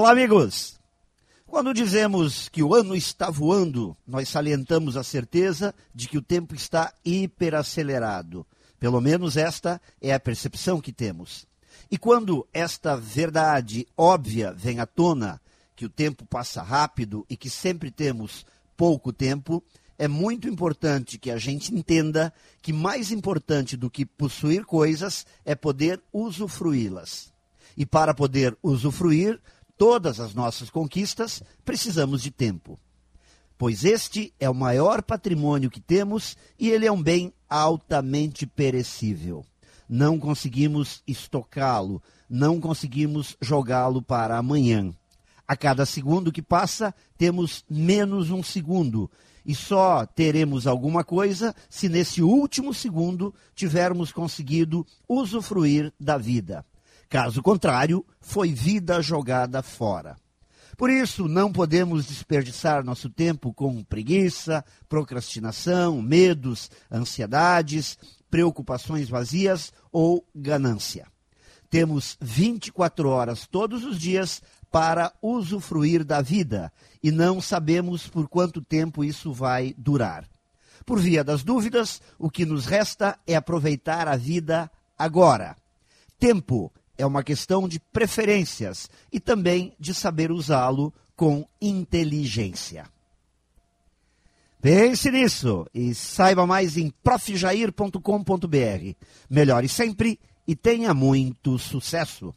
Olá, amigos! Quando dizemos que o ano está voando, nós salientamos a certeza de que o tempo está hiperacelerado. Pelo menos esta é a percepção que temos. E quando esta verdade óbvia vem à tona, que o tempo passa rápido e que sempre temos pouco tempo, é muito importante que a gente entenda que mais importante do que possuir coisas é poder usufruí-las. E para poder usufruir, todas as nossas conquistas, precisamos de tempo. Pois este é o maior patrimônio que temos e ele é um bem altamente perecível. Não conseguimos estocá-lo, não conseguimos jogá-lo para amanhã. A cada segundo que passa, temos menos um segundo. E só teremos alguma coisa se nesse último segundo tivermos conseguido usufruir da vida. Caso contrário, foi vida jogada fora. Por isso, não podemos desperdiçar nosso tempo com preguiça, procrastinação, medos, ansiedades, preocupações vazias ou ganância. Temos 24 horas todos os dias para usufruir da vida e não sabemos por quanto tempo isso vai durar. Por via das dúvidas, o que nos resta é aproveitar a vida agora. Tempo é uma questão de preferências e também de saber usá-lo com inteligência. Pense nisso e saiba mais em profjair.com.br. Melhore sempre e tenha muito sucesso.